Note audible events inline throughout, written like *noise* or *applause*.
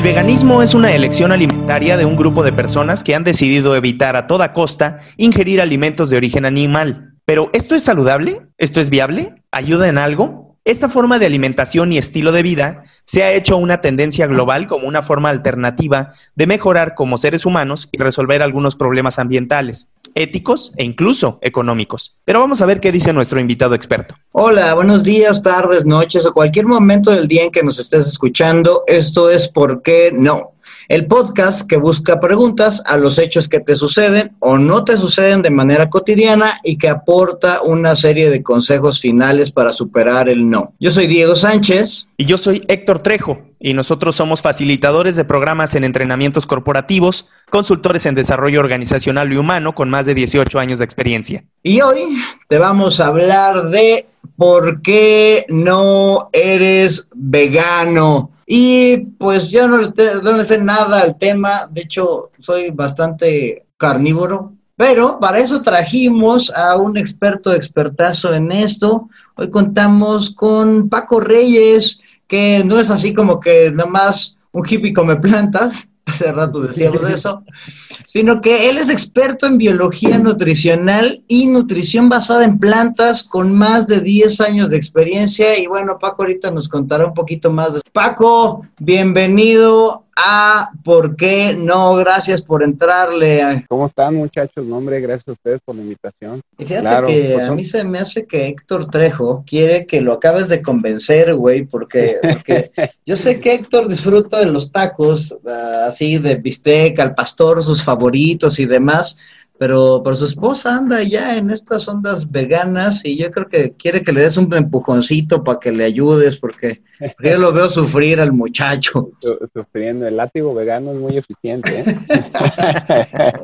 El veganismo es una elección alimentaria de un grupo de personas que han decidido evitar a toda costa ingerir alimentos de origen animal. Pero ¿esto es saludable? ¿Esto es viable? ¿Ayuda en algo? Esta forma de alimentación y estilo de vida se ha hecho una tendencia global como una forma alternativa de mejorar como seres humanos y resolver algunos problemas ambientales, éticos e incluso económicos. Pero vamos a ver qué dice nuestro invitado experto. Hola, buenos días, tardes, noches o cualquier momento del día en que nos estés escuchando. Esto es ¿Por qué no? El podcast que busca preguntas a los hechos que te suceden o no te suceden de manera cotidiana y que aporta una serie de consejos finales para superar el no. Yo soy Diego Sánchez. Y yo soy Héctor Trejo y nosotros somos facilitadores de programas en entrenamientos corporativos, consultores en desarrollo organizacional y humano con más de 18 años de experiencia. Y hoy te vamos a hablar de por qué no eres vegano. Y pues yo no, no le sé nada al tema, de hecho soy bastante carnívoro, pero para eso trajimos a un experto expertazo en esto. Hoy contamos con Paco Reyes, que no es así como que nada más un hippie come plantas, *laughs* hace rato decíamos eso, sino que él es experto en biología nutricional y nutrición basada en plantas con más de 10 años de experiencia. Y bueno, Paco ahorita nos contará un poquito más. De... Paco, bienvenido a ¿Por qué no? Gracias por entrarle. ¿Cómo están muchachos? No, hombre, gracias a ustedes por la invitación. Y fíjate que pues a mí se me hace que Héctor Trejo quiere que lo acabes de convencer, güey, porque, *laughs* porque yo sé que Héctor disfruta de los tacos, uh, así de bistec, al pastor, sus favoritos y demás, pero, pero su esposa anda ya en estas ondas veganas y yo creo que quiere que le des un empujoncito para que le ayudes, porque, porque yo lo veo sufrir al muchacho. Sufriendo, el látigo vegano es muy eficiente. ¿eh?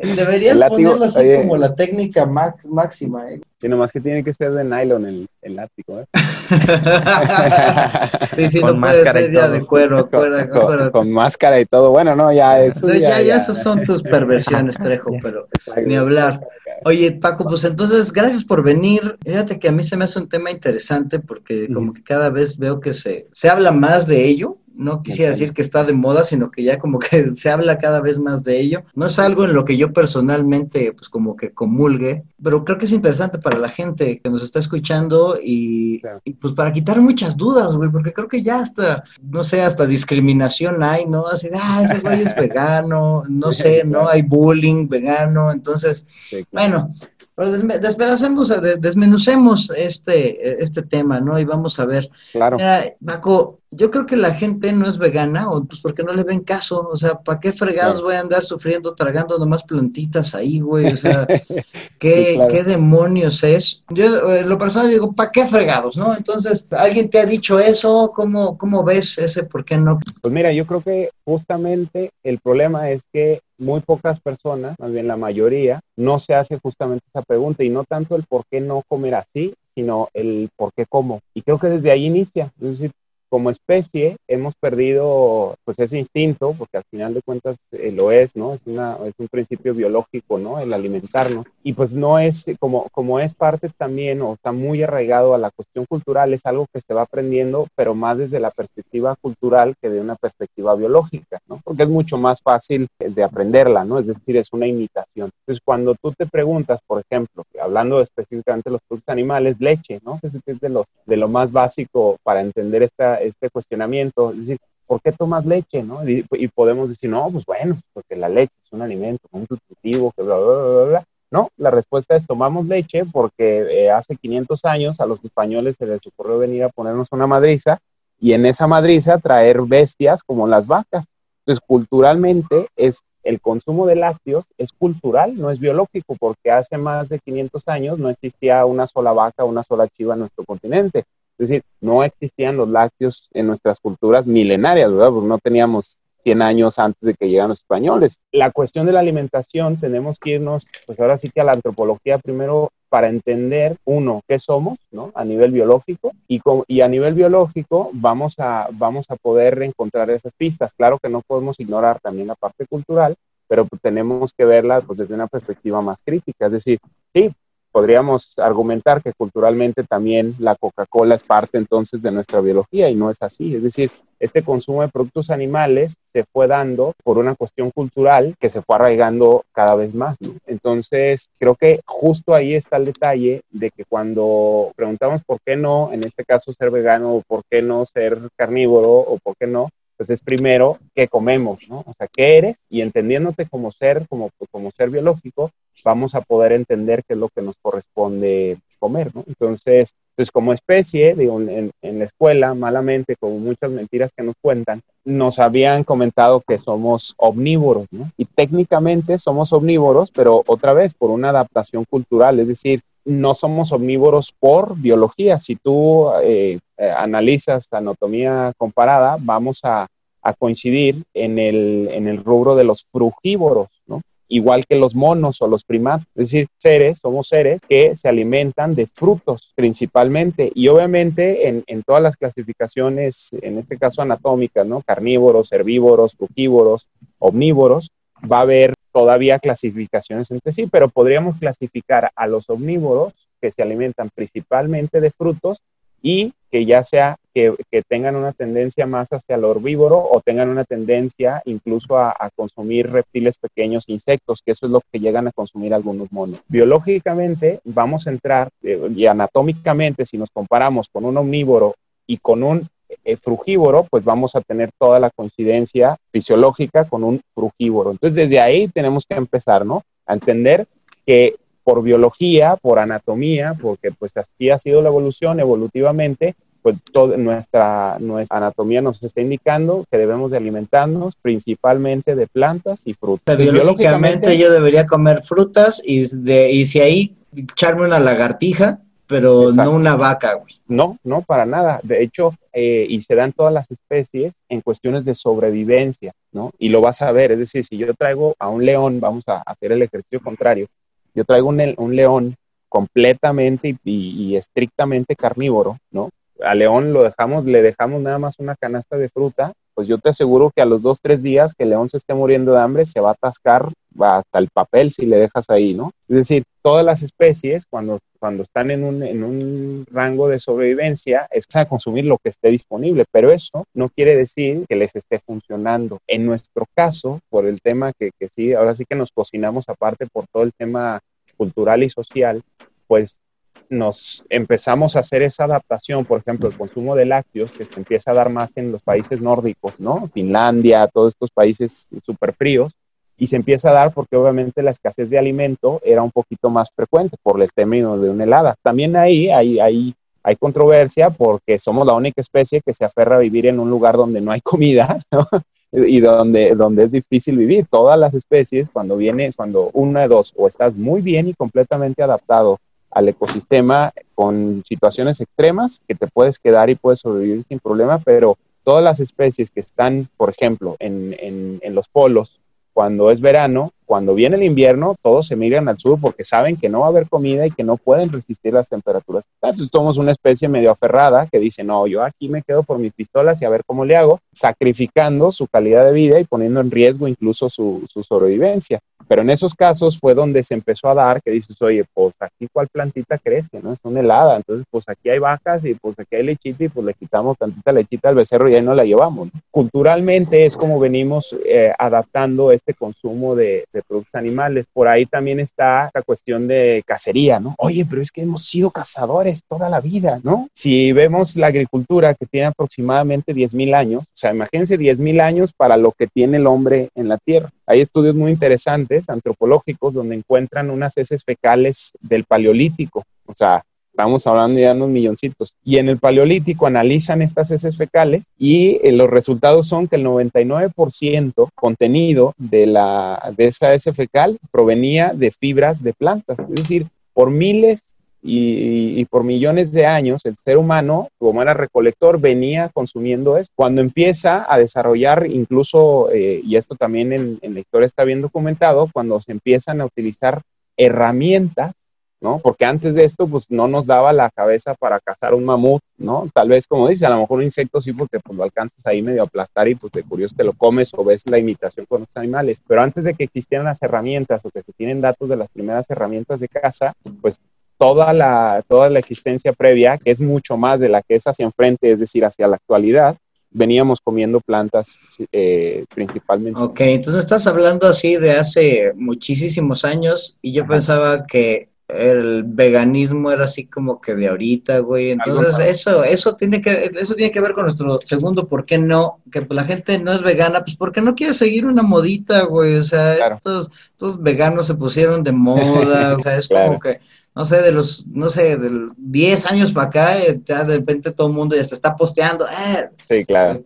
*laughs* Deberías ponerlo así como la técnica max, máxima. ¿eh? Y nomás que tiene que ser de nylon el, el látigo. ¿eh? *laughs* sí, sí, con no puede ser ya de cuero. Con, cuero, con, cuero. con, máscara y todo. Bueno, no, ya eso. ya, ya, ya, ya, esos son tus perversiones, Trejo, *laughs* pero ni hablar. Oye, Paco, pues entonces, gracias por venir. Fíjate que a mí se me hace un tema interesante porque como que cada vez veo que se, se habla más de ello no quisiera decir que está de moda, sino que ya como que *laughs* se habla cada vez más de ello. No es algo en lo que yo personalmente, pues como que comulgue, pero creo que es interesante para la gente que nos está escuchando y, claro. y pues para quitar muchas dudas, güey, porque creo que ya hasta, no sé, hasta discriminación hay, ¿no? Así de, ah, ese güey es *laughs* vegano, no sé, ¿no? Hay bullying vegano, entonces, sí, claro. bueno. Pero despedacemos, desmenucemos este, este tema, ¿no? Y vamos a ver. Claro. Mira, Paco, yo creo que la gente no es vegana, o pues porque no le ven caso, o sea, ¿para qué fregados claro. voy a andar sufriendo, tragando nomás plantitas ahí, güey? O sea, *laughs* ¿qué, sí, claro. ¿qué demonios es? Yo, eh, lo personal, digo, ¿para qué fregados, no? Entonces, ¿alguien te ha dicho eso? ¿Cómo, ¿Cómo ves ese por qué no? Pues mira, yo creo que justamente el problema es que muy pocas personas, más bien la mayoría, no se hace justamente esa pregunta y no tanto el por qué no comer así, sino el por qué como. Y creo que desde ahí inicia. Es decir, como especie hemos perdido pues ese instinto, porque al final de cuentas eh, lo es, ¿no? Es, una, es un principio biológico, ¿no? El alimentarnos. Y pues no es, como, como es parte también, o está muy arraigado a la cuestión cultural, es algo que se va aprendiendo, pero más desde la perspectiva cultural que de una perspectiva biológica, ¿no? Porque es mucho más fácil de aprenderla, ¿no? Es decir, es una imitación. Entonces, cuando tú te preguntas, por ejemplo, hablando específicamente de los productos animales, leche, ¿no? Es de, los, de lo más básico para entender esta este cuestionamiento, es decir, ¿por qué tomas leche? ¿no? Y, y, podemos decir, no, pues bueno, porque la leche es un alimento, un nutritivo, que bla, bla, bla, bla. No, la respuesta es tomamos leche porque eh, hace 500 años a los españoles se les ocurrió venir a ponernos una madriza y en esa madriza traer bestias como las vacas. Entonces, culturalmente es el consumo de lácteos es cultural, no es biológico, porque hace más de 500 años no existía una sola vaca, una sola chiva en nuestro continente. Es decir, no existían los lácteos en nuestras culturas milenarias, ¿verdad? Porque no teníamos 100 años antes de que llegaran los españoles. La cuestión de la alimentación, tenemos que irnos, pues ahora sí que a la antropología primero para entender, uno, qué somos, ¿no? A nivel biológico, y, con, y a nivel biológico vamos a, vamos a poder encontrar esas pistas. Claro que no podemos ignorar también la parte cultural, pero tenemos que verla pues, desde una perspectiva más crítica. Es decir, sí, podríamos argumentar que culturalmente también la Coca-Cola es parte entonces de nuestra biología y no es así. Es decir, este consumo de productos animales se fue dando por una cuestión cultural que se fue arraigando cada vez más. Entonces, creo que justo ahí está el detalle de que cuando preguntamos por qué no, en este caso ser vegano o por qué no ser carnívoro o por qué no, pues es primero qué comemos, ¿no? O sea, qué eres y entendiéndote como ser, como, como ser biológico, vamos a poder entender qué es lo que nos corresponde comer, ¿no? Entonces, pues como especie, digo, en, la escuela, malamente, con muchas mentiras que nos cuentan, nos habían comentado que somos omnívoros, ¿no? Y técnicamente somos omnívoros, pero otra vez por una adaptación cultural, es decir, no somos omnívoros por biología. Si tú eh, eh, analizas anatomía comparada, vamos a, a coincidir en el, en el rubro de los frugívoros, ¿no? Igual que los monos o los primates, es decir, seres, somos seres que se alimentan de frutos principalmente y obviamente en, en todas las clasificaciones, en este caso anatómicas, ¿no? Carnívoros, herbívoros, frugívoros, omnívoros, va a haber todavía clasificaciones entre sí, pero podríamos clasificar a los omnívoros que se alimentan principalmente de frutos y que ya sea que, tengan una tendencia más hacia lo herbívoro o tengan una tendencia incluso a, consumir reptiles pequeños, insectos, que eso es lo que llegan a consumir algunos monos. Biológicamente vamos a entrar eh, y anatómicamente, si nos comparamos con un omnívoro y con un eh, frugívoro, pues vamos a tener toda la coincidencia fisiológica con un frugívoro. Entonces, desde ahí tenemos que empezar, ¿no? A entender que por biología, por anatomía, porque pues así ha sido la evolución evolutivamente, pues toda nuestra, nuestra anatomía nos está indicando que debemos de alimentarnos principalmente de plantas y frutas. biológicamente yo debería comer frutas y, de, y si ahí echarme una lagartija, pero no una vaca, güey. No, no, para nada. De hecho, eh, y se dan todas las especies en cuestiones de sobrevivencia, ¿no? Y lo vas a ver, es decir, si yo traigo a un león, vamos a hacer el ejercicio contrario, yo traigo un, un león completamente y, estrictamente carnívoro, ¿no? A León lo dejamos, le dejamos nada más una canasta de fruta, pues yo te aseguro que a los dos, tres días que León se esté muriendo de hambre, se va a atascar hasta el papel si le dejas ahí, ¿no? Es decir, todas las especies, cuando, cuando están en un, en un rango de sobrevivencia, es a consumir lo que esté disponible, pero eso no quiere decir que les esté funcionando. En nuestro caso, por el tema que, que sí, ahora sí que nos cocinamos aparte por todo el tema cultural y social, pues nos empezamos a hacer esa adaptación, por ejemplo, el consumo de lácteos, que se empieza a dar más en los países nórdicos, ¿no? Finlandia, todos estos países súper fríos, y se empieza a dar porque obviamente la escasez de alimento era un poquito más frecuente por el término de una helada. También ahí hay, hay, hay controversia porque somos la única especie que se aferra a vivir en un lugar donde no hay comida, *laughs* ¿no? y donde, donde es difícil vivir. Todas las especies, cuando viene, cuando una de dos, o estás muy bien y completamente adaptado al ecosistema con situaciones extremas que te puedes quedar y puedes sobrevivir sin problema, pero todas las especies que están, por ejemplo, en, en, en los polos, cuando es verano, cuando viene el invierno, todos se migran al sur porque saben que no va a haber comida y que no pueden resistir las temperaturas. Entonces somos una especie medio aferrada que dice, no, yo aquí me quedo por mis pistolas y a ver cómo le hago, sacrificando su calidad de vida y poniendo en riesgo incluso su, su sobrevivencia. Pero en esos casos fue donde se empezó a dar que dices, oye, pues aquí cuál plantita crece, ¿no? Es una helada, entonces pues aquí hay vacas y pues aquí hay lechita y pues le quitamos tantita lechita al becerro y ahí no la llevamos. Culturalmente es como venimos eh, adaptando este consumo de, de productos animales. Por ahí también está la cuestión de cacería, ¿no? Oye, pero es que hemos sido cazadores toda la vida, ¿no? Si vemos la agricultura que tiene aproximadamente 10.000 años, o sea, imagínense 10.000 años para lo que tiene el hombre en la Tierra. Hay estudios muy interesantes, antropológicos, donde encuentran unas heces fecales del Paleolítico, o sea, Estamos hablando ya de unos milloncitos. Y en el Paleolítico analizan estas heces fecales y eh, los resultados son que el 99% contenido de, la, de esa heces fecal provenía de fibras de plantas. Es decir, por miles y, por millones de años, el ser humano, como era recolector, venía consumiendo eso. Cuando empieza a desarrollar, incluso, eh, y esto también en, en la historia está bien documentado, cuando se empiezan a utilizar herramientas ¿no? Porque antes de esto, pues no nos daba la cabeza para cazar un mamut, ¿no? Tal vez, como dice, a lo mejor un insecto sí, porque pues lo alcanzas ahí medio a aplastar y pues de curioso te lo comes o ves la imitación con los animales. Pero antes de que existieran las herramientas o que se tienen datos de las primeras herramientas de caza, pues toda la, toda la existencia previa, que es mucho más de la que es hacia enfrente, es decir, hacia la actualidad, veníamos comiendo plantas eh, principalmente. Ok, entonces estás hablando así de hace muchísimos años y yo pensaba que el veganismo era así como que de ahorita, güey. Entonces, eso, eso tiene que, eso tiene que ver con nuestro segundo, ¿por qué no? Que la gente no es vegana, pues porque no quiere seguir una modita, güey. O sea, estos, estos veganos se pusieron de moda, o sea, es *laughs* como que, no sé, de los, no sé, de 10 años para acá, eh, ya de repente todo el mundo ya se está posteando, eh, sí, claro.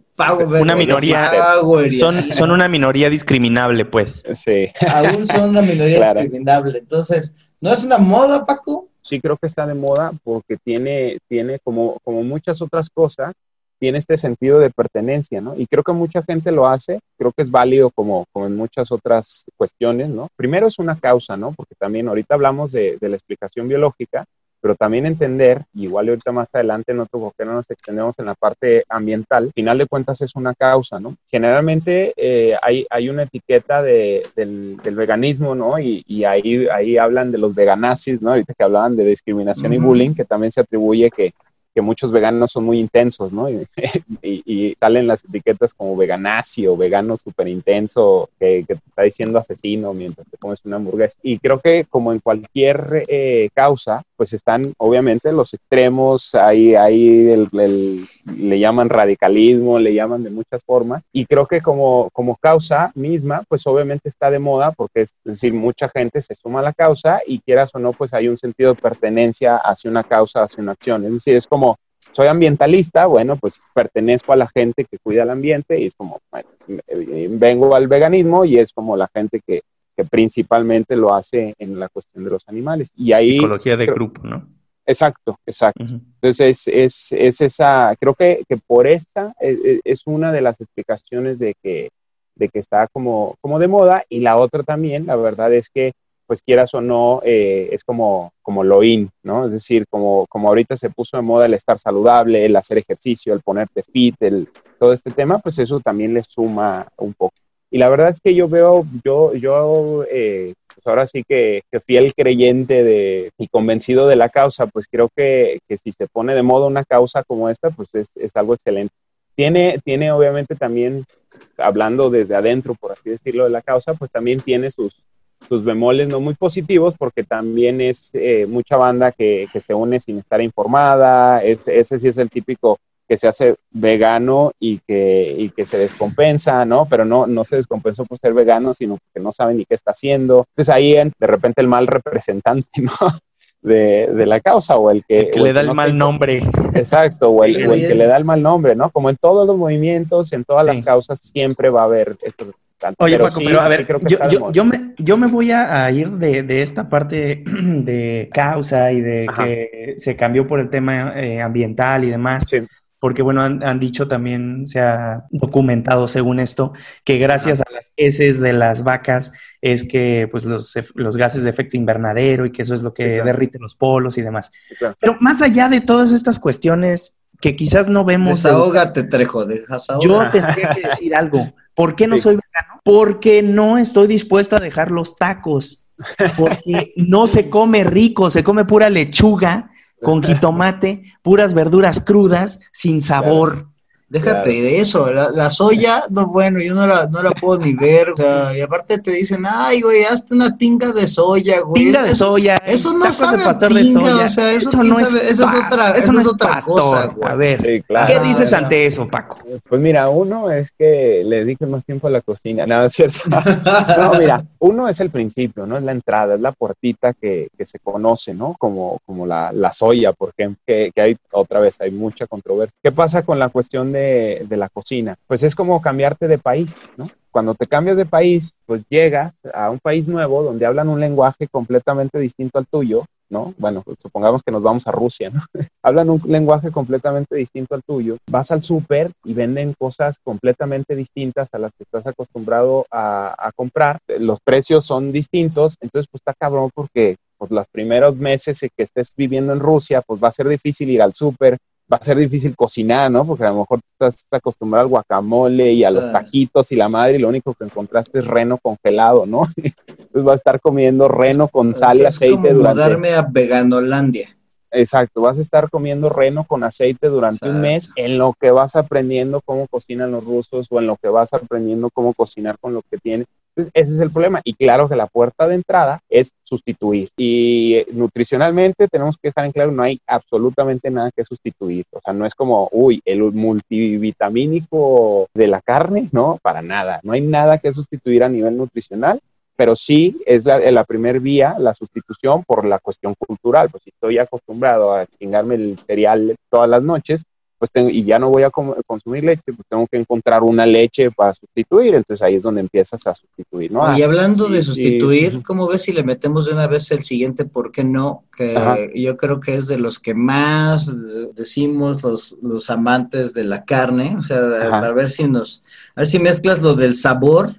una minoría, son, son una minoría discriminable, pues. Sí. Aún son una minoría *laughs* discriminable. Entonces, ¿No es una moda, Paco? Sí, creo que está de moda porque tiene, tiene como, como muchas otras cosas, tiene este sentido de pertenencia, ¿no? Y creo que mucha gente lo hace, creo que es válido como, como en muchas otras cuestiones, ¿no? Primero es una causa, ¿no? Porque también ahorita hablamos de, de la explicación biológica, pero también entender, igual ahorita más adelante no tengo que no nos extendemos en la parte ambiental, al final de cuentas es una causa, ¿no? Generalmente eh, hay, hay una etiqueta de, del, del, veganismo, ¿no? Y, y, ahí, ahí hablan de los veganazis, ¿no? Ahorita que hablaban de discriminación y bullying, que también se atribuye que que muchos veganos son muy intensos, ¿no? *laughs* Y, salen las etiquetas como veganazi o vegano súper intenso, que, te está diciendo asesino mientras te comes una hamburguesa. Y creo que como en cualquier eh, causa, pues están obviamente los extremos, ahí, ahí el, le llaman radicalismo, le llaman de muchas formas. Y creo que como, como causa misma, pues obviamente está de moda porque es, es decir, mucha gente se suma a la causa y quieras o no, pues hay un sentido de pertenencia hacia una causa, hacia una acción. Es decir, es como soy ambientalista, bueno, pues pertenezco a la gente que cuida el ambiente y es como, eh, vengo al veganismo y es como la gente que, principalmente lo hace en la cuestión de los animales. Y ahí... Psicología de grupo, ¿no? Exacto, exacto. Entonces es, es, esa, creo que, que por esta es, e, es, una de las explicaciones de que, de que está como, como de moda y la otra también, la verdad es que pues quieras o no, eh, es como, como lo in, ¿no? Es decir, como, como ahorita se puso de moda el estar saludable, el hacer ejercicio, el ponerte fit, el, todo este tema, pues eso también le suma un poco. Y la verdad es que yo veo, yo, yo eh, pues ahora sí que, fiel creyente de, y convencido de la causa, pues creo que, que si se pone de moda una causa como esta, pues es, es algo excelente. Tiene, tiene obviamente también, hablando desde adentro, por así decirlo, de la causa, pues también tiene sus, sus bemoles no muy positivos porque también es eh, mucha banda que, que, se une sin estar informada, ese, ese sí es el típico que se hace vegano y que, y que se descompensa, ¿no? Pero no, no se descompensó por ser vegano, sino porque no sabe ni qué está haciendo. Entonces ahí de repente el mal representante, *laughs* ¿no? De, de, la causa o el que, el que le da el mal nombre. Exacto, o el, o el, que le da el mal nombre, ¿no? Como en todos los movimientos, en todas las causas, siempre va a haber estos Oye, Paco, pero a ver, yo, me, yo me voy a, ir de, esta parte *clears throat* de causa y de que se cambió por el tema eh, ambiental y demás. Porque, bueno, han, dicho también, se ha documentado según esto, que gracias a las heces de las vacas es que pues los, los, gases de efecto invernadero y que eso es lo que derrite los polos y demás. Pero más allá de todas estas cuestiones que quizás no vemos... Desahógate, Trejo, dejas Yo tendría que decir algo. ¿Por qué no soy vegano? Porque no estoy dispuesto a dejar los tacos. Porque no se come rico, se come pura lechuga con jitomate, puras verduras crudas, sin sabor. Déjate de eso, la, soya, no, bueno, yo no la, no la puedo ni ver, y aparte te dicen, ay, güey, hazte una tinga de soya, güey. Tinga de soya. Eso no sabe de pastor de soya. O sea, eso, no es, eso es otra, eso, no es otra cosa, güey. A ver, ¿qué dices ante eso, Paco? Pues mira, uno es que le dedique más tiempo a la cocina, nada, es cierto. *laughs* no, mira, uno es el principio, ¿no? Es la entrada, es la puertita que, que se conoce, ¿no? Como, como la, la soya, porque que, que hay, otra vez, hay mucha controversia. ¿Qué pasa con la cuestión de de, la cocina. Pues es como cambiarte de país, ¿no? Cuando te cambias de país, pues llegas a un país nuevo donde hablan un lenguaje completamente distinto al tuyo, ¿no? Bueno, pues supongamos que nos vamos a Rusia, ¿no? *laughs* Hablan un lenguaje completamente distinto al tuyo. Vas al súper y venden cosas completamente distintas a las que estás acostumbrado a, a, comprar. Los precios son distintos, entonces pues está cabrón porque pues los primeros meses que estés viviendo en Rusia, pues va a ser difícil ir al súper, va a ser difícil cocinar, ¿no? Porque a lo mejor estás acostumbrado al guacamole y a los taquitos y la madre y lo único que encontraste es reno congelado, ¿no? *laughs* Entonces vas a estar comiendo reno con sal y aceite como durante... a Veganolandia. exacto, vas a estar comiendo reno con aceite durante un mes en lo que vas aprendiendo cómo cocinan los rusos o en lo que vas aprendiendo cómo cocinar con lo que ese es el problema. Y claro que la puerta de entrada es sustituir. Y eh, nutricionalmente tenemos que dejar en claro, no hay absolutamente nada que sustituir. O sea, no es como, uy, el multivitamínico de la carne, no, para nada. No hay nada que sustituir a nivel nutricional pero sí es la, la primer vía, la sustitución por la cuestión cultural. Pues si estoy acostumbrado a chingarme el cereal todas las noches, pues tengo, y ya no voy a consumir leche, pues tengo que encontrar una leche para sustituir, entonces ahí es donde empiezas a sustituir, ¿no? Y hablando de sustituir, ¿cómo ves si le metemos de una vez el siguiente por qué no? Que yo creo que es de los que más decimos los, los amantes de la carne, o sea, a ver si nos, a ver si mezclas lo del sabor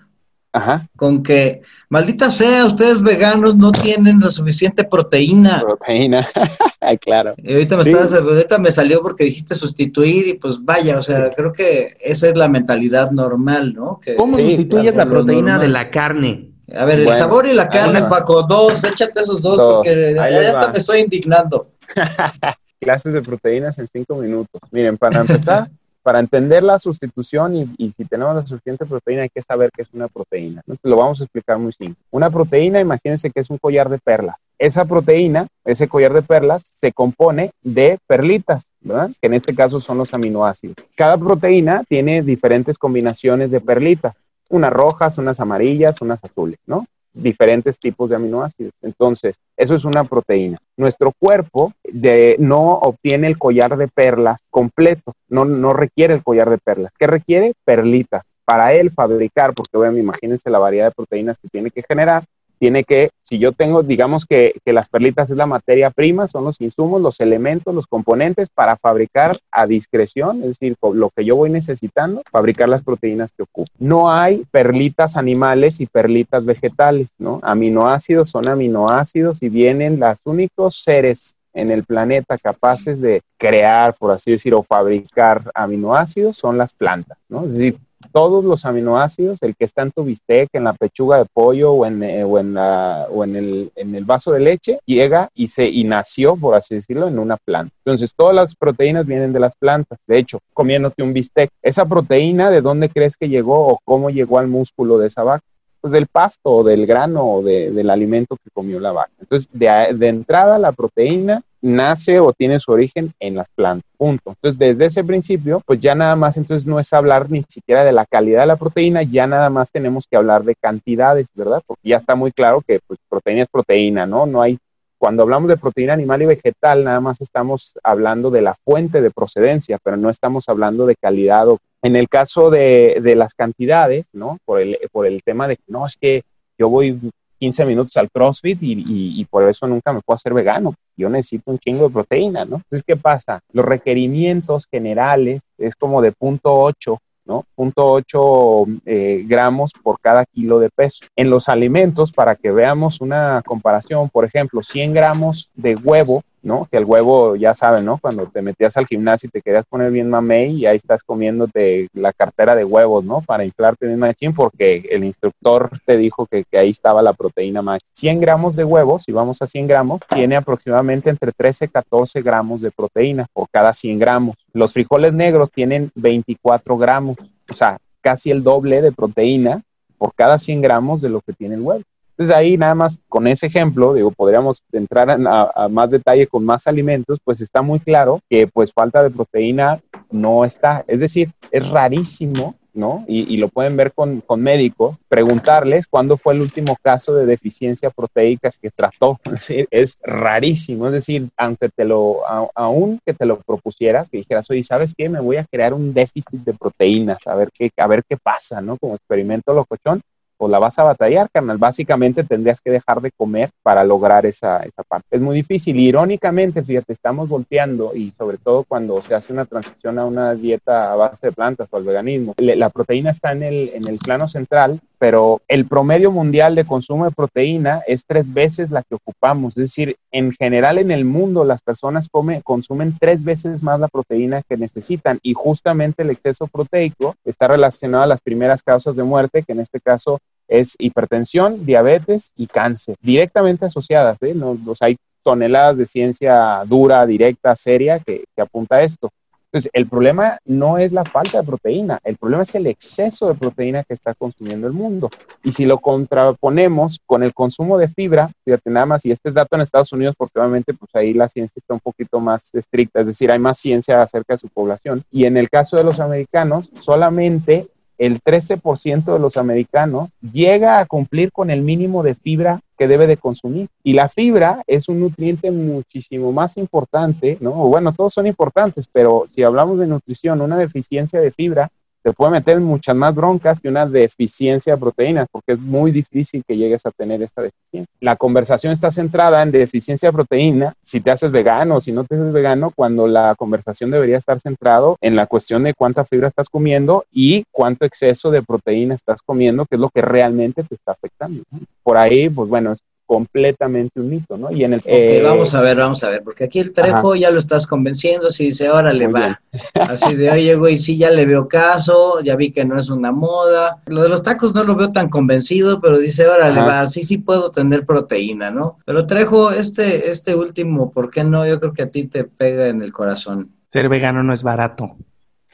Ajá. Con que, maldita sea, ustedes veganos no tienen la suficiente proteína. Proteína, *laughs* claro. Y ahorita me, ahorita me salió porque dijiste sustituir y pues vaya, o sea, creo que esa es la mentalidad normal, ¿no? Que, ¿Cómo sustituyes la proteína de la carne? A ver, el sabor y la carne, Paco, dos, échate esos dos, porque ya hasta me estoy indignando. *laughs* Clases de proteínas en cinco minutos. Miren, para empezar, *laughs* para entender la sustitución y, si tenemos la suficiente proteína hay que saber qué es una proteína. Lo vamos a explicar muy simple. Una proteína, imagínense que es un collar de perlas. Esa proteína, ese collar de perlas, se compone de perlitas, ¿verdad? Que en este caso son los aminoácidos. Cada proteína tiene diferentes combinaciones de perlitas, unas rojas, unas amarillas, unas azules, ¿no? Diferentes tipos de aminoácidos. Entonces, eso es una proteína. Nuestro cuerpo de, no obtiene el collar de perlas completo, no, no requiere el collar de perlas. ¿Qué requiere? Perlitas. Para él fabricar, porque vean, imagínense la variedad de proteínas que tiene que generar, tiene que, si yo tengo, digamos que, las perlitas es la materia prima, son los insumos, los elementos, los componentes para fabricar a discreción, es decir, lo que yo voy necesitando, fabricar las proteínas que ocupo. No hay perlitas animales y perlitas vegetales, ¿no? Aminoácidos son aminoácidos y vienen los únicos seres en el planeta capaces de crear, por así decir, o fabricar aminoácidos son las plantas, ¿no? Es decir, todos los aminoácidos, el que está en tu bistec, en la pechuga de pollo o en, eh, o en, o en, el, en el vaso de leche, llega y, se, y nació, por así decirlo, en una planta. Entonces, todas las proteínas vienen de las plantas. De hecho, comiéndote un bistec, esa proteína, ¿de dónde crees que llegó o cómo llegó al músculo de esa vaca? Pues del pasto o del grano o del alimento que comió la vaca. Entonces, de, de entrada, la proteína nace o tiene su origen en las plantas, punto. Entonces, desde ese principio, pues ya nada más entonces no es hablar ni siquiera de la calidad de la proteína, ya nada más tenemos que hablar de cantidades, ¿verdad? Porque ya está muy claro que pues, proteína es proteína, ¿no? No hay, cuando hablamos de proteína animal y vegetal, nada más estamos hablando de la fuente de procedencia, pero no estamos hablando de calidad o en el caso de, de las cantidades, ¿no? Por el, por el tema de que no, es que yo voy 15 minutos al CrossFit y, por eso nunca me puedo hacer vegano. Yo necesito un chingo de proteína, ¿no? Entonces, ¿qué pasa? Los requerimientos generales es como de punto 8 ¿no? 0.8 eh, gramos por cada kilo de peso. En los alimentos, para que veamos una comparación, por ejemplo, 100 gramos de huevo ¿no? Que el huevo, ya saben, ¿no? Cuando te metías al gimnasio y te querías poner bien mamey y ahí estás comiéndote la cartera de huevos, ¿no? Para inflarte bien machín porque el instructor te dijo que, ahí estaba la proteína más. 100 gramos de huevos, si vamos a 100 gramos, tiene aproximadamente entre 13 y 14 gramos de proteína por cada 100 gramos. Los frijoles negros tienen 24 gramos, o sea, casi el doble de proteína por cada 100 gramos de lo que tiene el huevo. Entonces ahí nada más con ese ejemplo, digo, podríamos entrar a, más detalle con más alimentos, pues está muy claro que pues falta de proteína no está. Es decir, es rarísimo ¿no? Y, lo pueden ver con, médicos, preguntarles cuándo fue el último caso de deficiencia proteica que trató. *laughs* Es, rarísimo, es decir, aunque te lo, aún que te lo propusieras, que dijeras, oye, ¿sabes qué? Me voy a crear un déficit de proteínas, a ver qué, a ver qué pasa, ¿no? Como experimento locochón, pues la vas a batallar, carnal. Básicamente tendrías que dejar de comer para lograr esa, esa parte. Es muy difícil. irónicamente, fíjate, estamos volteando y sobre todo cuando se hace una transición a una dieta a base de plantas o al veganismo, la proteína está en el, en el plano central, pero el promedio mundial de consumo de proteína es tres veces la que ocupamos. Es decir, en general en el mundo las personas consumen tres veces más la proteína que necesitan y justamente el exceso proteico está relacionado a las primeras causas de muerte, que en este caso es hipertensión, diabetes y cáncer, directamente asociadas. ¿eh? hay toneladas de ciencia dura, directa, seria, que, que apunta a esto. Entonces, el problema no es la falta de proteína, el problema es el exceso de proteína que está consumiendo el mundo. Y si lo contraponemos con el consumo de fibra, fíjate nada más, y este es dato en Estados Unidos porque obviamente pues ahí la ciencia está un poquito más estricta, es decir, hay más ciencia acerca de su población. Y en el caso de los americanos, solamente el 13% de los americanos llega a cumplir con el mínimo de fibra que debe de consumir. Y la fibra es un nutriente muchísimo más importante, ¿no? Bueno, todos son importantes, pero si hablamos de nutrición, una deficiencia de fibra te puede meter muchas más broncas que una deficiencia de proteínas, porque es muy difícil que llegues a tener esta deficiencia. La conversación está centrada en deficiencia de proteína, si te haces vegano o si no te haces vegano, cuando la conversación debería estar centrado en la cuestión de cuánta fibra estás comiendo y cuánto exceso de proteína estás comiendo, que es lo que realmente te está afectando. Por ahí, pues bueno, es completamente un mito, ¿no? Y en el... Eh, vamos a ver, vamos a ver, porque aquí el Trejo ya lo estás convenciendo, si dice, órale, va. *laughs* Así de, oye, güey, sí, ya le veo caso, ya vi que no es una moda. Lo de los tacos no lo veo tan convencido, pero dice, órale, va, sí, sí puedo tener proteína, ¿no? Pero Trejo, este, este último, ¿por qué no? Yo creo que a ti te pega en el corazón. Ser vegano no es barato.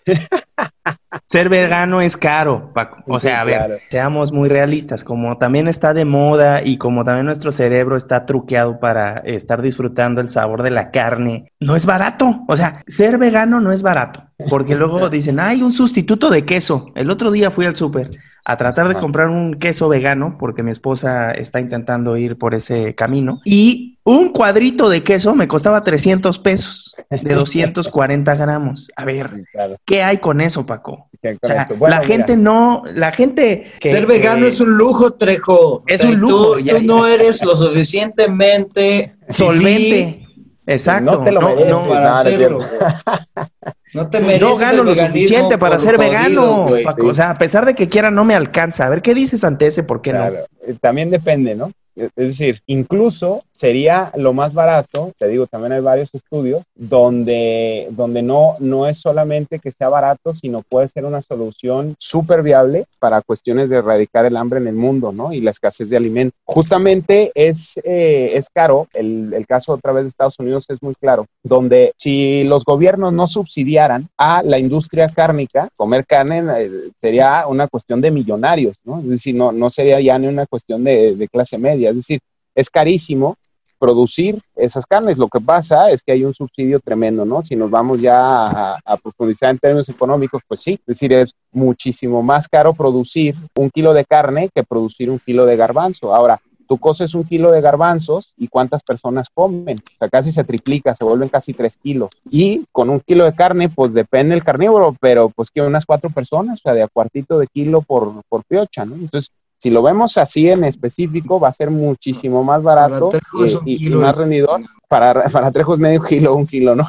*laughs* Ser vegano es caro, Paco. O sea, a ver, seamos muy realistas. Como también está de moda y como también nuestro cerebro está truqueado para estar disfrutando el sabor de la carne, no es barato. O sea, ser vegano no es barato. Porque luego *laughs* dicen, hay un sustituto de queso. El otro día fui al súper a tratar de comprar un queso vegano porque mi esposa está intentando ir por ese camino. Y un cuadrito de queso me costaba 300 pesos de 240 gramos. A ver, ¿qué hay con eso, Paco? la gente no, la gente que... Ser vegano es un lujo, Trejo. Es un lujo. Tú, no eres lo suficientemente solvente. Exacto. No te lo mereces para hacerlo. *laughs* No te mereces. No gano lo suficiente para ser vegano. O sea, a pesar de que quiera, no me alcanza. A ver, ¿qué dices ante ese? ¿Por qué no? Eh, también depende, ¿no? Es decir, incluso sería lo más barato, te digo, también hay varios estudios donde, donde no, no es solamente que sea barato, sino puede ser una solución súper viable para cuestiones de erradicar el hambre en el mundo, ¿no? Y la escasez de alimentos. Justamente es, eh, es caro, el, el caso otra vez de Estados Unidos es muy claro, donde si los gobiernos no subsidiaran a la industria cárnica, comer carne eh, sería una cuestión de millonarios, ¿no? Es decir, no, no sería ya ni una cuestión de, de clase media, es decir, es carísimo producir esas carnes. Lo que pasa es que hay un subsidio tremendo, ¿no? Si nos vamos ya a, profundizar en términos económicos, pues sí, es decir, es muchísimo más caro producir un kilo de carne que producir un kilo de garbanzo. Ahora, tú coces un kilo de garbanzos y cuántas personas comen. O sea, casi se triplica, se vuelven casi tres kilos. Y con un kilo de carne, pues depende el carnívoro, pero pues que unas cuatro personas, o sea, de a cuartito de kilo por, por piocha, ¿no? Entonces, si lo vemos así en específico, va a ser muchísimo más barato y, más rendidor. Para, para Trejo es medio kilo, un kilo, ¿no?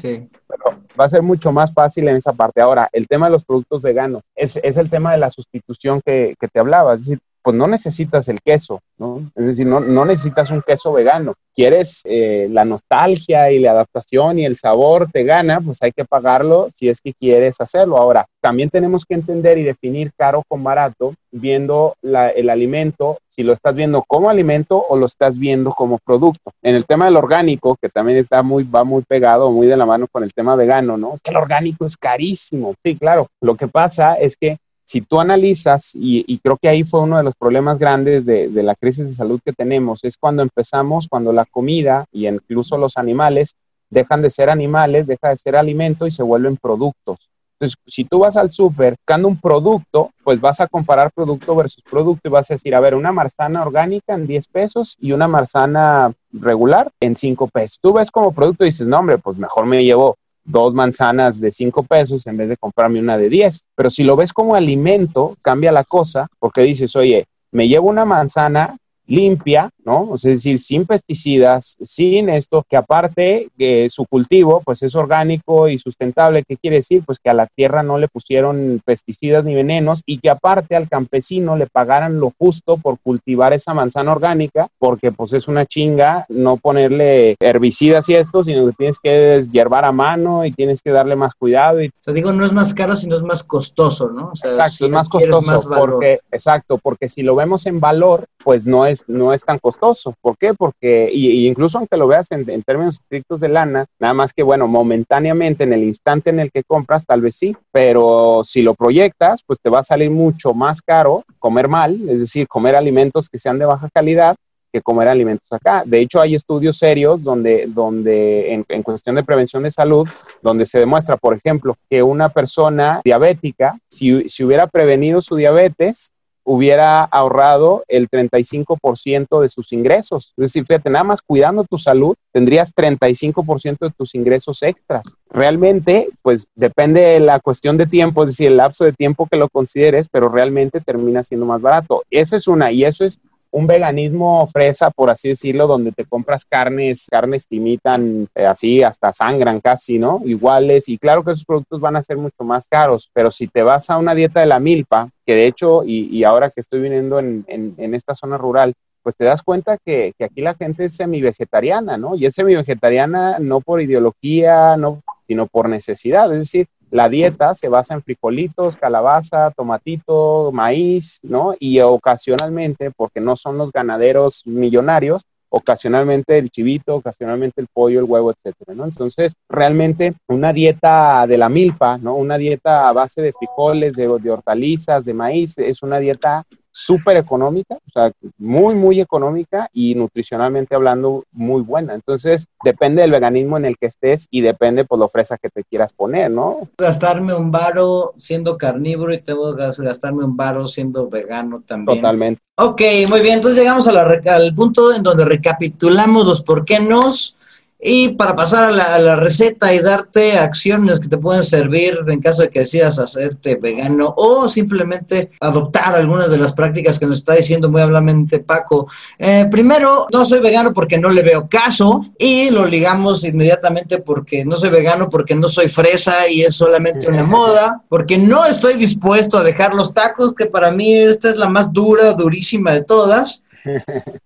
Sí. *laughs* Pero va a ser mucho más fácil en esa parte. Ahora, el tema de los productos veganos es, es el tema de la sustitución que, que te hablaba. Es decir, pues no necesitas el queso, ¿no? Es decir, no, necesitas un queso vegano. Quieres eh, la nostalgia y la adaptación y el sabor te gana, pues hay que pagarlo si es que quieres hacerlo. Ahora, también tenemos que entender y definir caro con barato, viendo el alimento, si lo estás viendo como alimento o lo estás viendo como producto. En el tema del orgánico, que también está muy, va muy pegado, muy de la mano con el tema vegano, ¿no? Es que el orgánico es carísimo. Sí, claro. Lo que pasa es que si tú analizas, y, creo que ahí fue uno de los problemas grandes de, la crisis de salud que tenemos, es cuando empezamos, cuando la comida y incluso los animales dejan de ser animales, deja de ser alimento y se vuelven productos. Entonces, si tú vas al súper buscando un producto, pues vas a comparar producto versus producto y vas a decir, a ver, una manzana orgánica en 10 pesos y una manzana regular en 5 pesos. Tú ves como producto y dices, no, hombre, pues mejor me llevo dos manzanas de cinco pesos en vez de comprarme una de diez. Pero si lo ves como alimento, cambia la cosa porque dices, oye, me llevo una manzana limpia, ¿no? Es decir, sin pesticidas, sin esto, que aparte que su cultivo, pues es orgánico y sustentable. ¿Qué quiere decir? Pues que a la tierra no le pusieron pesticidas ni venenos y que aparte al campesino le pagaran lo justo por cultivar esa manzana orgánica, porque pues es una chinga no ponerle herbicidas y esto, sino que tienes que deshiervar a mano y tienes que darle más cuidado. Y... O sea, digo, no es más caro, sino es más costoso, ¿no? O exacto, es más costoso, porque, exacto, porque si lo vemos en valor, pues no es, no es tan costoso ¿Por qué? Porque, y, incluso aunque lo veas en, en, términos estrictos de lana, nada más que, bueno, momentáneamente, en el instante en el que compras, tal vez sí, pero si lo proyectas, pues te va a salir mucho más caro comer mal, es decir, comer alimentos que sean de baja calidad que comer alimentos acá. De hecho, hay estudios serios donde, donde en, cuestión de prevención de salud, donde se demuestra, por ejemplo, que una persona diabética, si, si hubiera prevenido su diabetes, hubiera ahorrado el 35% de sus ingresos. Es decir, fíjate, nada más cuidando tu salud, tendrías 35% de tus ingresos extras. Realmente, pues depende de la cuestión de tiempo, es decir, el lapso de tiempo que lo consideres, pero realmente termina siendo más barato. Esa es una, y eso es un veganismo fresa, por así decirlo, donde te compras carnes, carnes que imitan eh, así, hasta sangran casi, ¿no? Iguales, y claro que esos productos van a ser mucho más caros, pero si te vas a una dieta de la milpa, que de hecho, y, ahora que estoy viniendo en, en, esta zona rural, pues te das cuenta que, que aquí la gente es semi-vegetariana, ¿no? Y es semi-vegetariana no por ideología, no, sino por necesidad, es decir, la dieta se basa en frijolitos, calabaza, tomatito, maíz, ¿no? Y ocasionalmente, porque no son los ganaderos millonarios, ocasionalmente el chivito, ocasionalmente el pollo, el huevo, etcétera, ¿no? Entonces, realmente una dieta de la milpa, ¿no? Una dieta a base de frijoles, de, de hortalizas, de maíz, es una dieta súper económica, o sea, muy, muy económica y nutricionalmente hablando muy buena. Entonces, depende del veganismo en el que estés y depende por la fresa que te quieras poner, ¿no? Gastarme un varo siendo carnívoro y tengo que gastarme un varo siendo vegano también. Totalmente. Ok, muy bien. Entonces llegamos a la, al punto en donde recapitulamos los por qué nos y para pasar a la, receta y darte acciones que te pueden servir en caso de que decidas hacerte vegano o simplemente adoptar algunas de las prácticas que nos está diciendo muy amablemente Paco. Eh, primero, no soy vegano porque no le veo caso y lo ligamos inmediatamente porque no soy vegano porque no soy fresa y es solamente una moda, porque no estoy dispuesto a dejar los tacos, que para mí esta es la más dura, durísima de todas.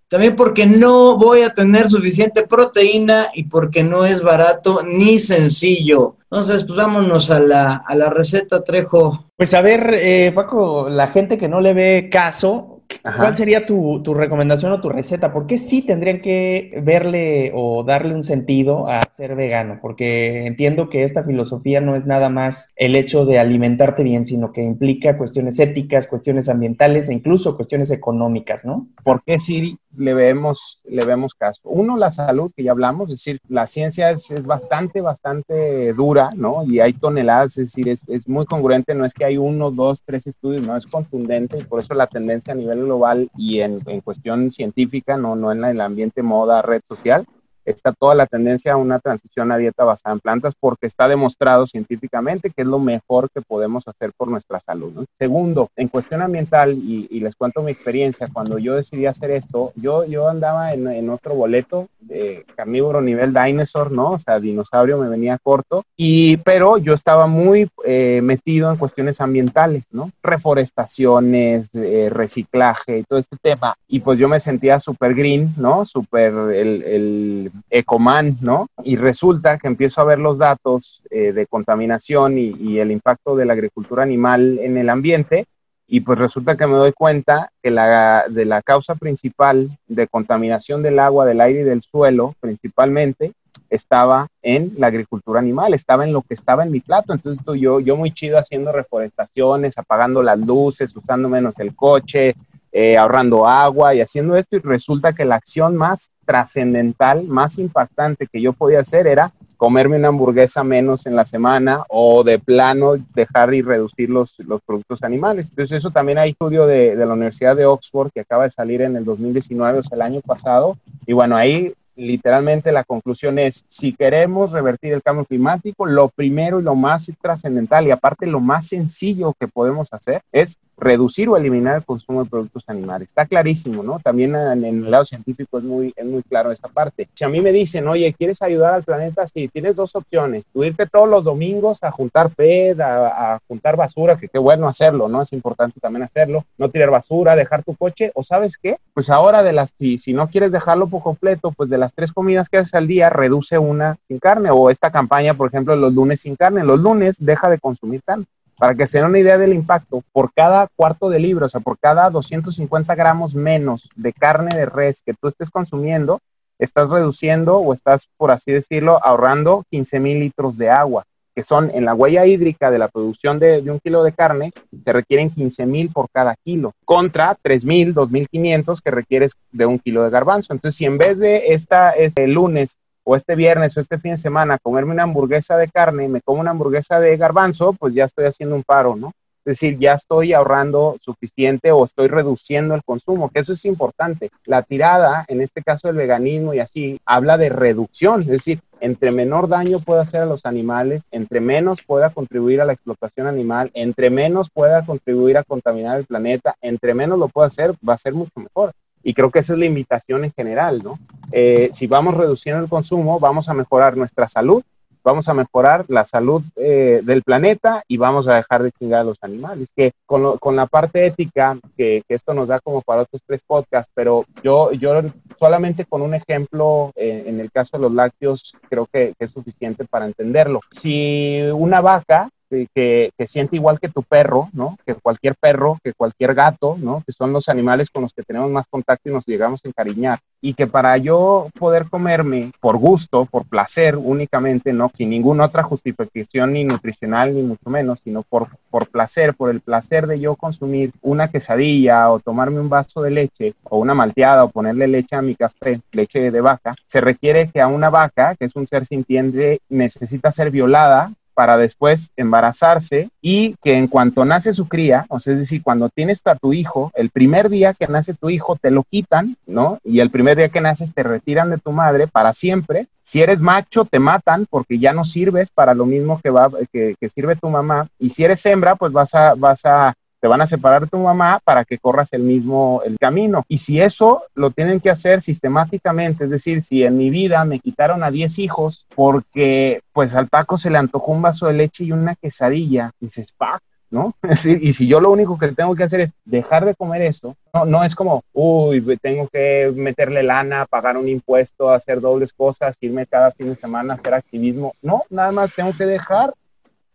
También porque no voy a tener suficiente proteína y porque no es barato ni sencillo. Entonces, pues vámonos a la, a la receta, Trejo. Pues a ver, eh, Paco, la gente que no le ve caso, ¿Cuál sería tu, recomendación o tu receta? ¿Por qué sí tendrían que verle o darle un sentido a ser vegano? Porque entiendo que esta filosofía no es nada más el hecho de alimentarte bien, sino que implica cuestiones éticas, cuestiones ambientales e incluso cuestiones económicas, ¿no? ¿Por qué sí le vemos, le vemos caso? Uno, la salud, que ya hablamos, es decir, la ciencia es, bastante, bastante dura, ¿no? Y hay toneladas, es decir, es, es muy congruente, no es que hay uno, dos, tres estudios, no, es contundente y por eso la tendencia a nivel global y en, en cuestión científica, no, no en el ambiente moda, red social, está toda la tendencia a una transición a dieta basada en plantas porque está demostrado científicamente que es lo mejor que podemos hacer por nuestra salud. Segundo, en cuestión ambiental, y, les cuento mi experiencia, cuando yo decidí hacer esto, yo, yo andaba en, en otro boleto de carnívoro nivel dinosaur, ¿no? O sea, dinosaurio me venía corto, y, pero yo estaba muy eh, metido en cuestiones ambientales, ¿no? Reforestaciones, eh, reciclaje y todo este tema. Y pues yo me sentía súper green, ¿no? Súper el, el Ecoman, ¿no? Y resulta que empiezo a ver los datos eh, de contaminación y, el impacto de la agricultura animal en el ambiente y pues resulta que me doy cuenta que la, de la causa principal de contaminación del agua, del aire y del suelo, principalmente, estaba en la agricultura animal, estaba en lo que estaba en mi plato. Entonces yo, yo muy chido haciendo reforestaciones, apagando las luces, usando menos el coche, eh, ahorrando agua y haciendo esto y resulta que la acción más trascendental, más impactante que yo podía hacer era comerme una hamburguesa menos en la semana o de plano dejar y reducir los, los productos animales. Entonces eso también hay estudio de, de, la Universidad de Oxford que acaba de salir en el 2019, o sea, el año pasado. Y bueno, ahí literalmente la conclusión es, si queremos revertir el cambio climático, lo primero y lo más trascendental y aparte lo más sencillo que podemos hacer es reducir o eliminar el consumo de productos animales. Está clarísimo, ¿no? También en, el lado científico es muy, es muy claro esta parte. Si a mí me dicen, oye, ¿quieres ayudar al planeta? Sí, tienes dos opciones. Tú irte todos los domingos a juntar PED, a, juntar basura, que qué bueno hacerlo, ¿no? Es importante también hacerlo. No tirar basura, dejar tu coche. O sabes qué? Pues ahora de las, si, si no quieres dejarlo por completo, pues de las tres comidas que haces al día, reduce una sin carne. O esta campaña, por ejemplo, los lunes sin carne. Los lunes deja de consumir carne Para que se den una idea del impacto, por cada cuarto de libro, o sea, por cada 250 gramos menos de carne de res que tú estés consumiendo, estás reduciendo o estás, por así decirlo, ahorrando 15 mil litros de agua, que son en la huella hídrica de la producción de, un kilo de carne, se requieren 15 mil por cada kilo, contra 3 mil, 2.500 que requieres de un kilo de garbanzo. Entonces, si en vez de esta, este lunes o este viernes o este fin de semana comerme una hamburguesa de carne y me como una hamburguesa de garbanzo, pues ya estoy haciendo un paro, ¿no? Es decir, ya estoy ahorrando suficiente o estoy reduciendo el consumo, que eso es importante. La tirada, en este caso del veganismo y así, habla de reducción, es decir, entre menor daño pueda hacer a los animales, entre menos pueda contribuir a la explotación animal, entre menos pueda contribuir a contaminar el planeta, entre menos lo pueda hacer, va a ser mucho mejor. Y creo que esa es la invitación en general, ¿no? Eh, si vamos reduciendo el consumo, vamos a mejorar nuestra salud, vamos a mejorar la salud eh, del planeta y vamos a dejar de chingar a los animales. Que con, con la parte ética, que, que, esto nos da como para otros tres podcasts, pero yo, yo solamente con un ejemplo, eh, en el caso de los lácteos, creo que, es suficiente para entenderlo. Si una vaca que, siente igual que tu perro, ¿no? Que cualquier perro, que cualquier gato, ¿no? Que son los animales con los que tenemos más contacto y nos llegamos a encariñar. Y que para yo poder comerme por gusto, por placer únicamente, ¿no? Sin ninguna otra justificación ni nutricional ni mucho menos, sino por, por placer, por el placer de yo consumir una quesadilla o tomarme un vaso de leche o una malteada o ponerle leche a mi café, leche de vaca, se requiere que a una vaca, que es un ser sintiente, necesita ser violada para después embarazarse y que en cuanto nace su cría, o sea, es decir, cuando tienes a tu hijo, el primer día que nace tu hijo te lo quitan, ¿no? Y el primer día que naces te retiran de tu madre para siempre. Si eres macho, te matan porque ya no sirves para lo mismo que, va, que, que sirve tu mamá. Y si eres hembra, pues vas a, vas a te van a separar de tu mamá para que corras el mismo el camino. Y si eso lo tienen que hacer sistemáticamente, es decir, si en mi vida me quitaron a 10 hijos porque pues al Paco se le antojó un vaso de leche y una quesadilla, dices, Paco, ¿no? *laughs* Y si yo lo único que tengo que hacer es dejar de comer eso, no, no es como, uy, tengo que meterle lana, pagar un impuesto, hacer dobles cosas, irme cada fin de semana a hacer activismo. No, nada más tengo que dejar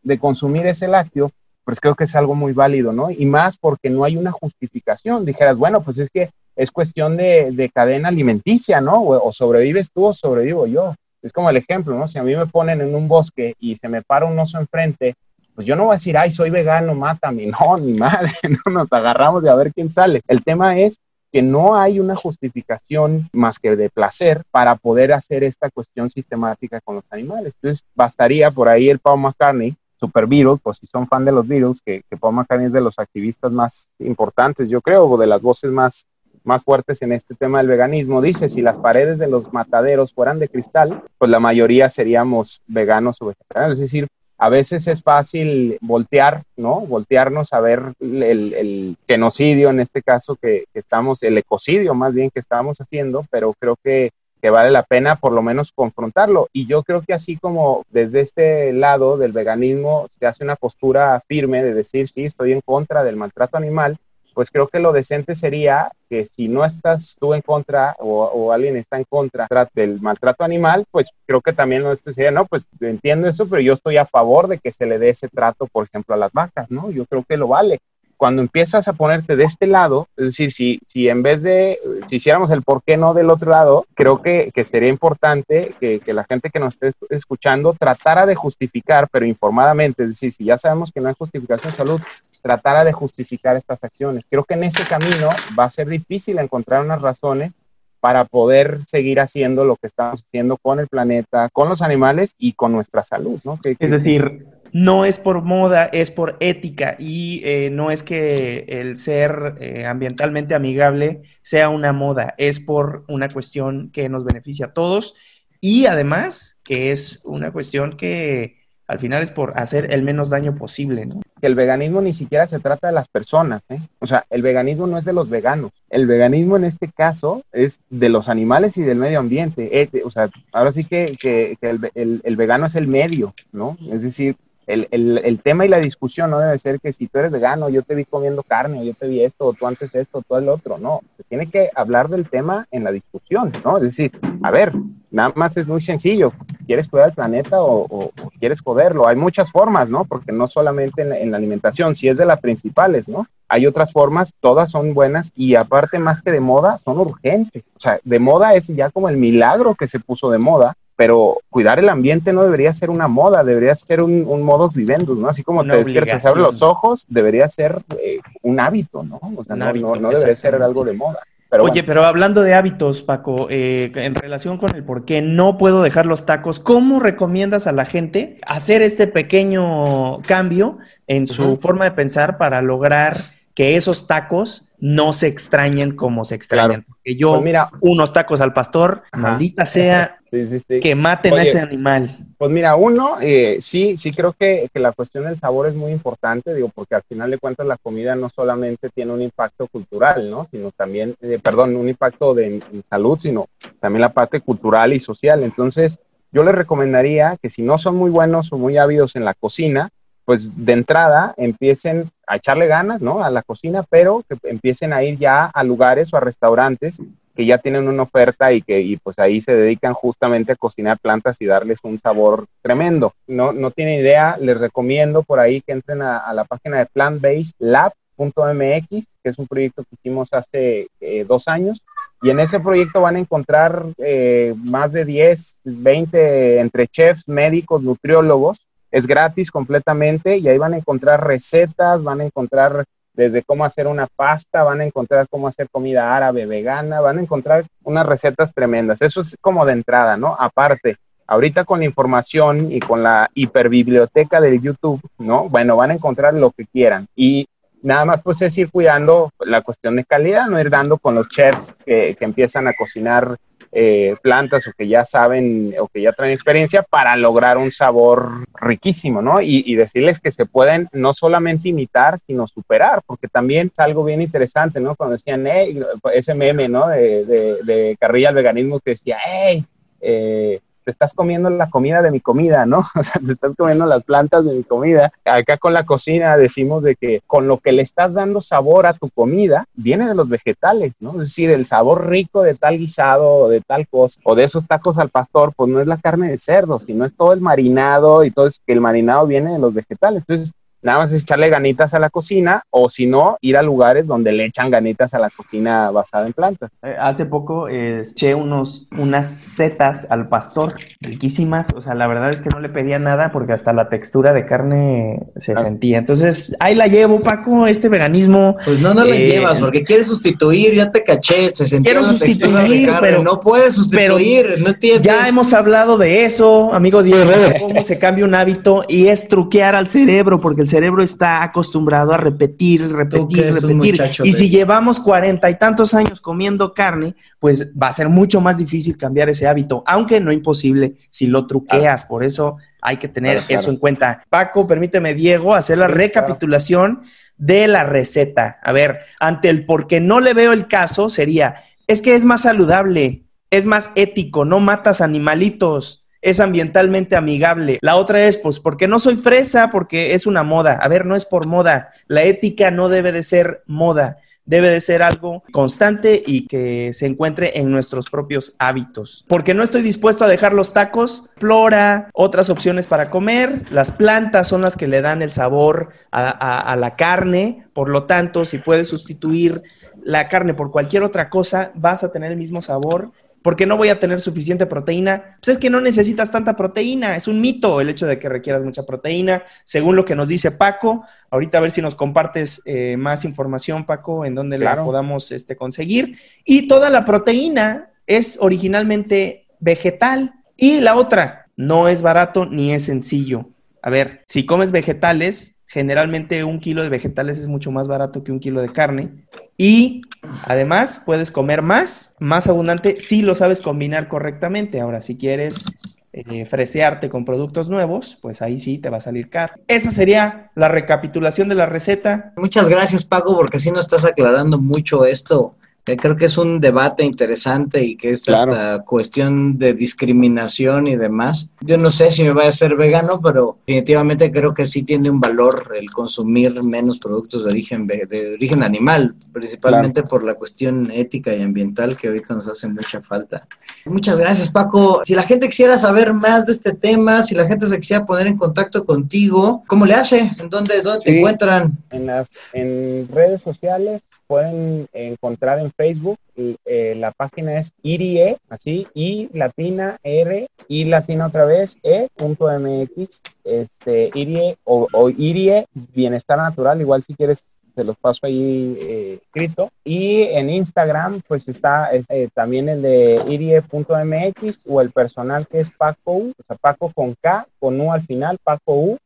de consumir ese lácteo pues creo que es algo muy válido, ¿no? Y más porque no hay una justificación. Dijeras, bueno, pues es que es cuestión de, cadena alimenticia, ¿no? O, sobrevives tú o sobrevivo yo. Es como el ejemplo, ¿no? Si a mí me ponen en un bosque y se me para un oso enfrente, pues yo no voy a decir, ay, soy vegano, mátame. *laughs* No, ni madre, *laughs* no nos agarramos de a ver quién sale. El tema es que no hay una justificación más que de placer para poder hacer esta cuestión sistemática con los animales. Entonces, bastaría por ahí el Paul McCartney Super Beatles, pues si son fan de los Beatles, que, que Paul McCartney es de los activistas más importantes, yo creo, o de las voces más, más fuertes en este tema del veganismo, dice, si las paredes de los mataderos fueran de cristal, pues la mayoría seríamos veganos o vegetarianos. Es decir, a veces es fácil voltear, ¿no? Voltearnos a ver el, el genocidio, en este caso, que, que, estamos, el ecocidio más bien que estamos haciendo, pero creo que que vale la pena por lo menos confrontarlo. Y yo creo que así como desde este lado del veganismo se hace una postura firme de decir, sí, estoy en contra del maltrato animal, pues creo que lo decente sería que si no estás tú en contra o, alguien está en contra del maltrato animal, pues creo que también lo sería, no, pues entiendo eso, pero yo estoy a favor de que se le dé ese trato, por ejemplo, a las vacas, ¿no? Yo creo que lo vale cuando empiezas a ponerte de este lado, es decir, si, si en vez de, si hiciéramos el por qué no del otro lado, creo que, que sería importante que, que, la gente que nos esté escuchando tratara de justificar, pero informadamente, es decir, si ya sabemos que no hay justificación de salud, tratara de justificar estas acciones. Creo que en ese camino va a ser difícil encontrar unas razones para poder seguir haciendo lo que estamos haciendo con el planeta, con los animales y con nuestra salud, ¿no? es decir, no es por moda, es por ética y eh, no es que el ser eh, ambientalmente amigable sea una moda, es por una cuestión que nos beneficia a todos y además que es una cuestión que al final es por hacer el menos daño posible, ¿no? El veganismo ni siquiera se trata de las personas, ¿eh? O sea, el veganismo no es de los veganos. El veganismo en este caso es de los animales y del medio ambiente. o sea, ahora sí que, el, el, vegano es el medio, ¿no? Es decir, el, el, el, tema y la discusión no debe ser que si tú eres vegano, yo te vi comiendo carne, o yo te vi esto, o tú antes esto, o tú el otro. No, se tiene que hablar del tema en la discusión, ¿no? Es decir, a ver, nada más es muy sencillo. ¿Quieres cuidar el planeta o, quieres joderlo? Hay muchas formas, ¿no? Porque no solamente en en la, alimentación, si es de las principales, ¿no? Hay otras formas, todas son buenas y aparte más que de moda, son urgentes. O sea, de moda es ya como el milagro que se puso de moda pero cuidar el ambiente no debería ser una moda, debería ser un, un modus vivendus, ¿no? Así como una te despiertas, te abres los ojos, debería ser eh, un hábito, ¿no? O sea, no, hábito, no, no debería ser algo de moda. Pero Oye, bueno. pero hablando de hábitos, Paco, eh, en relación con el por qué no puedo dejar los tacos, ¿cómo recomiendas a la gente hacer este pequeño cambio en su uh -huh. forma de pensar para lograr que esos tacos no se extrañen como se extrañan? Claro. Porque yo, Pues mira, unos tacos al pastor, Ajá. maldita sea, *laughs* Sí, sí, sí. que maten a ese animal. Pues mira, uno, eh, sí, sí creo que, que la cuestión del sabor es muy importante, digo, porque al final de cuentas la comida no solamente tiene un impacto cultural, ¿no? Sino también, eh, perdón, un impacto de en salud, sino también la parte cultural y social. Entonces, yo les recomendaría que si no son muy buenos o muy ávidos en la cocina, pues de entrada empiecen a echarle ganas, ¿no? A la cocina, pero que empiecen a ir ya a lugares o a restaurantes que ya tienen una oferta y que pues ahí se dedican justamente a cocinar plantas y darles un sabor tremendo. No, no tienen idea, les recomiendo por ahí que entren a, la página de plantbasedlab.mx, que es un proyecto que hicimos hace eh, dos años. Y en ese proyecto van a encontrar eh, más de 10, 20 entre chefs, médicos, nutriólogos. Es gratis completamente y ahí van a encontrar recetas, van a encontrar desde cómo hacer una pasta, van a encontrar cómo hacer comida árabe, vegana, van a encontrar unas recetas tremendas. Eso es como de entrada, ¿no? Aparte, ahorita con la información y con la hiperbiblioteca de YouTube, ¿no? Bueno, van a encontrar lo que quieran. Y nada más pues es ir cuidando la cuestión de calidad, no ir dando con los chefs que, que empiezan a cocinar eh, plantas o que ya saben o que ya traen experiencia para lograr un sabor riquísimo, ¿no? Y, y, decirles que se pueden no solamente imitar, sino superar, porque también es algo bien interesante, ¿no? Cuando decían, hey, ese meme, ¿no? De, de, de carrilla al veganismo que decía, hey, eh, te estás comiendo la comida de mi comida, ¿no? *laughs* O sea, te estás comiendo las plantas de mi comida. Acá con la cocina decimos de que con lo que le estás dando sabor a tu comida viene de los vegetales, ¿no? Es decir, el sabor rico de tal guisado o de tal cosa o de esos tacos al pastor, pues no es la carne de cerdo, sino es todo el marinado y todo es que el marinado viene de los vegetales. Entonces, nada más es echarle ganitas a la cocina o si no, ir a lugares donde le echan ganitas a la cocina basada en plantas. Eh, hace poco eh, eché unos, unas setas al pastor, riquísimas, o sea, la verdad es que no le pedía nada porque hasta la textura de carne se ah. sentía. Entonces, ahí la llevo, Paco, este veganismo. Pues no, no la eh, llevas porque quieres sustituir, ya te caché, se sentía quiero sustituir, pero no puedes sustituir, pero no entiendes. Ya hemos hablado de eso, amigo Diego, cómo se cambia un hábito y es truquear al cerebro porque el cerebro está acostumbrado a repetir, repetir, repetir. Y si llevamos cuarenta y tantos años comiendo carne, pues va a ser mucho más difícil cambiar ese hábito, aunque no imposible si lo truqueas. Claro. Por eso hay que tener claro, claro. eso en cuenta. Paco, permíteme, Diego, hacer la recapitulación de la receta. A ver, ante el por qué no le veo el caso, sería, es que es más saludable, es más ético, no matas animalitos es ambientalmente amigable. La otra es, pues, porque no soy fresa, porque es una moda. A ver, no es por moda. La ética no debe de ser moda, debe de ser algo constante y que se encuentre en nuestros propios hábitos. Porque no estoy dispuesto a dejar los tacos, flora, otras opciones para comer. Las plantas son las que le dan el sabor a, a, la carne. Por lo tanto, si puedes sustituir la carne por cualquier otra cosa, vas a tener el mismo sabor porque no voy a tener suficiente proteína. Pues es que no necesitas tanta proteína, es un mito el hecho de que requieras mucha proteína, según lo que nos dice Paco. Ahorita a ver si nos compartes eh, más información, Paco, en donde claro. la podamos este, conseguir. Y toda la proteína es originalmente vegetal. Y la otra, no es barato ni es sencillo. A ver, si comes vegetales, generalmente un kilo de vegetales es mucho más barato que un kilo de carne. Y además puedes comer más, más abundante, si lo sabes combinar correctamente. Ahora, si quieres eh, fresearte con productos nuevos, pues ahí sí te va a salir caro. Esa sería la recapitulación de la receta. Muchas gracias, Paco, porque así nos estás aclarando mucho esto creo que es un debate interesante y que es hasta cuestión de discriminación y demás. Yo no sé si me voy a ser vegano, pero definitivamente creo que sí tiene un valor el consumir menos productos de origen, de origen animal, principalmente por la cuestión ética y ambiental que ahorita nos hace mucha falta. Muchas gracias, Paco. Si la gente quisiera saber más de este tema, si la gente se quisiera poner en contacto contigo, ¿cómo le hace? ¿En dónde, dónde te encuentran? En las en redes sociales pueden encontrar en Facebook. Eh, la página es irie, así, i latina r, y latina otra vez, e punto mx, este, irie o, irie, bienestar natural, igual si quieres se los paso ahí eh, escrito. Y en Instagram, pues está eh, también el de irie.mx o el personal que es Paco U, o sea, Paco con K, con U al final, Paco U,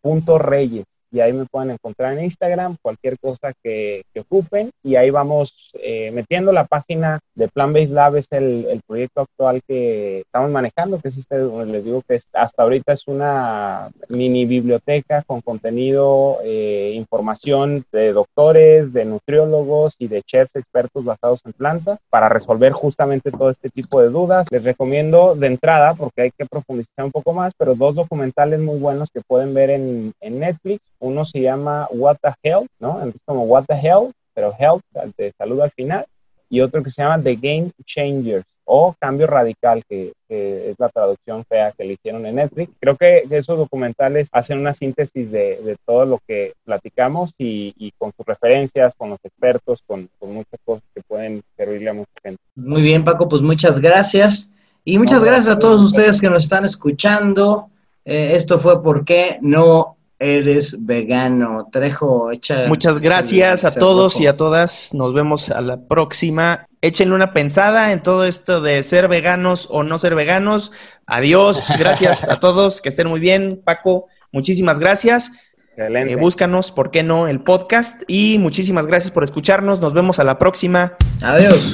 punto Reyes y ahí me pueden encontrar en Instagram, cualquier cosa que, ocupen y ahí vamos eh, metiendo la página de Plan Base Lab, es el, proyecto actual que estamos manejando, que es este, les digo que hasta ahorita es una mini biblioteca con contenido, eh, información de doctores, de nutriólogos y de chefs expertos basados en plantas para resolver justamente todo este tipo de dudas. Les recomiendo de entrada, porque hay que profundizar un poco más, pero dos documentales muy buenos que pueden ver en, en Netflix uno se llama What the Hell, ¿no? Entonces como What the Hell, pero Health, de salud al final. Y otro que se llama The Game Changers o Cambio Radical, que, es la traducción fea que le hicieron en Netflix. Creo que esos documentales hacen una síntesis de, todo lo que platicamos y, con sus referencias, con los expertos, con, muchas cosas que pueden servirle a mucha gente. Muy bien, Paco, pues muchas gracias. Y muchas gracias a todos ustedes que nos están escuchando. Eh, esto fue porque no eres vegano. Trejo, echa. Muchas gracias a todos y a todas. Nos vemos a la próxima. Échenle una pensada en todo esto de ser veganos o no ser veganos. Adiós. *laughs* Gracias a todos. Que estén muy bien. Paco, muchísimas gracias. Eh, búscanos, ¿por qué no? El podcast. Y muchísimas gracias por escucharnos. Nos vemos a la próxima. Adiós.